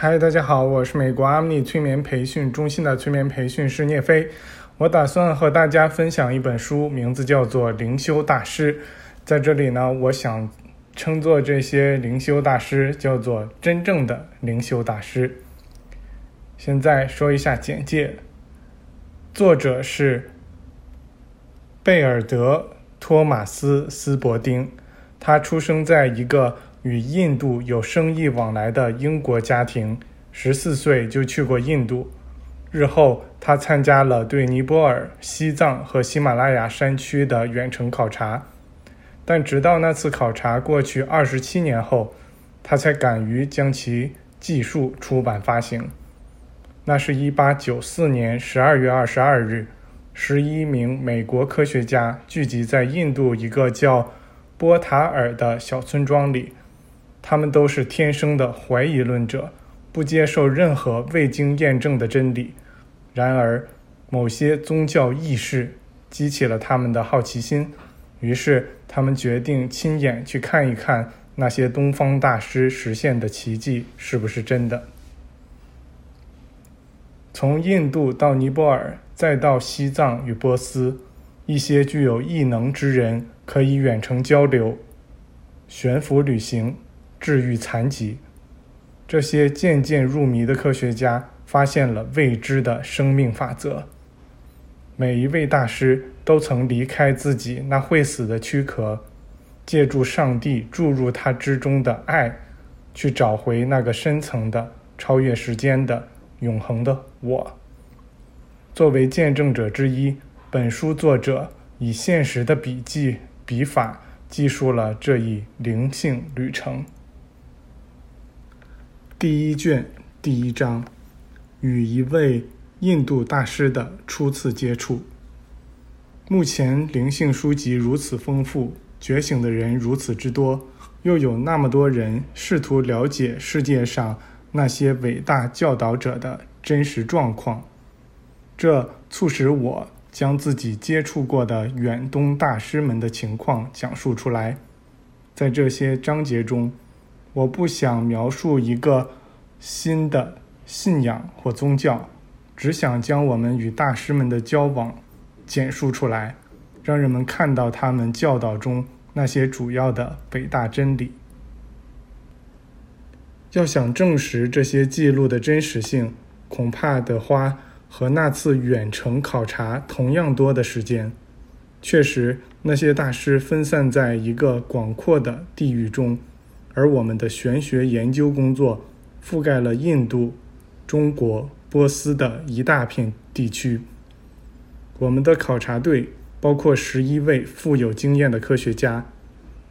嗨，大家好，我是美国阿米催眠培训中心的催眠培训师聂飞。我打算和大家分享一本书，名字叫做《灵修大师》。在这里呢，我想称作这些灵修大师叫做真正的灵修大师。现在说一下简介，作者是贝尔德·托马斯·斯伯丁，他出生在一个。与印度有生意往来的英国家庭，十四岁就去过印度。日后，他参加了对尼泊尔、西藏和喜马拉雅山区的远程考察。但直到那次考察过去二十七年后，他才敢于将其记述出版发行。那是一八九四年十二月二十二日，十一名美国科学家聚集在印度一个叫波塔尔的小村庄里。他们都是天生的怀疑论者，不接受任何未经验证的真理。然而，某些宗教意识激起了他们的好奇心，于是他们决定亲眼去看一看那些东方大师实现的奇迹是不是真的。从印度到尼泊尔，再到西藏与波斯，一些具有异能之人可以远程交流、悬浮旅行。治愈残疾，这些渐渐入迷的科学家发现了未知的生命法则。每一位大师都曾离开自己那会死的躯壳，借助上帝注入他之中的爱，去找回那个深层的、超越时间的、永恒的我。作为见证者之一，本书作者以现实的笔记笔法记述了这一灵性旅程。第一卷第一章，与一位印度大师的初次接触。目前灵性书籍如此丰富，觉醒的人如此之多，又有那么多人试图了解世界上那些伟大教导者的真实状况，这促使我将自己接触过的远东大师们的情况讲述出来。在这些章节中。我不想描述一个新的信仰或宗教，只想将我们与大师们的交往简述出来，让人们看到他们教导中那些主要的伟大真理。要想证实这些记录的真实性，恐怕得花和那次远程考察同样多的时间。确实，那些大师分散在一个广阔的地域中。而我们的玄学研究工作覆盖了印度、中国、波斯的一大片地区。我们的考察队包括十一位富有经验的科学家，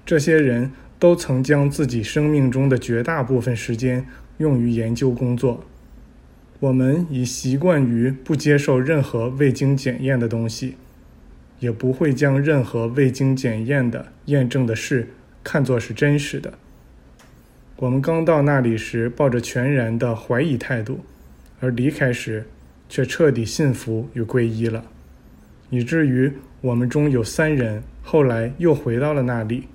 这些人都曾将自己生命中的绝大部分时间用于研究工作。我们已习惯于不接受任何未经检验的东西，也不会将任何未经检验的验证的事看作是真实的。我们刚到那里时，抱着全然的怀疑态度，而离开时，却彻底信服与皈依了，以至于我们中有三人后来又回到了那里。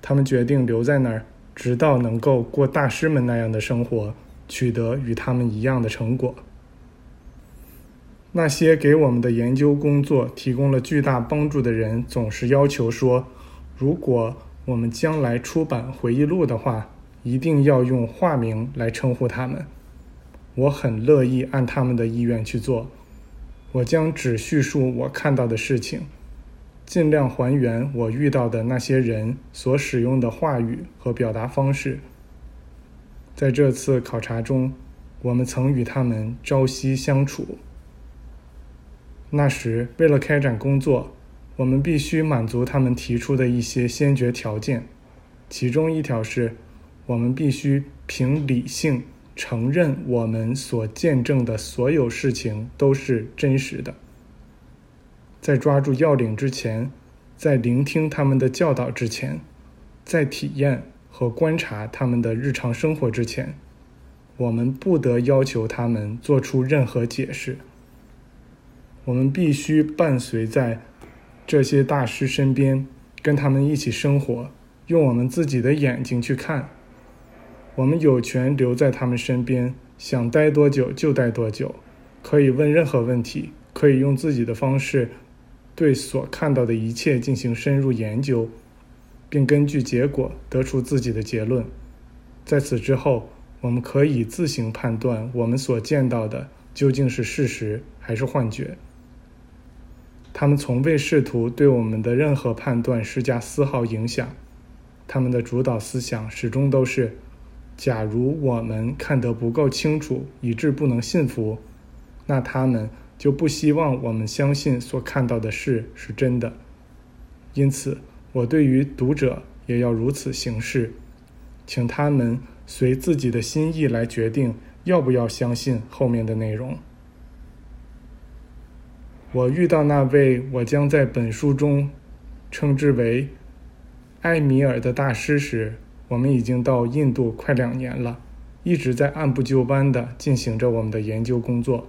他们决定留在那儿，直到能够过大师们那样的生活，取得与他们一样的成果。那些给我们的研究工作提供了巨大帮助的人，总是要求说：如果我们将来出版回忆录的话。一定要用化名来称呼他们。我很乐意按他们的意愿去做。我将只叙述我看到的事情，尽量还原我遇到的那些人所使用的话语和表达方式。在这次考察中，我们曾与他们朝夕相处。那时，为了开展工作，我们必须满足他们提出的一些先决条件，其中一条是。我们必须凭理性承认，我们所见证的所有事情都是真实的。在抓住要领之前，在聆听他们的教导之前，在体验和观察他们的日常生活之前，我们不得要求他们做出任何解释。我们必须伴随在这些大师身边，跟他们一起生活，用我们自己的眼睛去看。我们有权留在他们身边，想待多久就待多久，可以问任何问题，可以用自己的方式对所看到的一切进行深入研究，并根据结果得出自己的结论。在此之后，我们可以自行判断我们所见到的究竟是事实还是幻觉。他们从未试图对我们的任何判断施加丝毫影响，他们的主导思想始终都是。假如我们看得不够清楚，以致不能信服，那他们就不希望我们相信所看到的事是真的。因此，我对于读者也要如此行事，请他们随自己的心意来决定要不要相信后面的内容。我遇到那位我将在本书中称之为埃米尔的大师时。我们已经到印度快两年了，一直在按部就班的进行着我们的研究工作。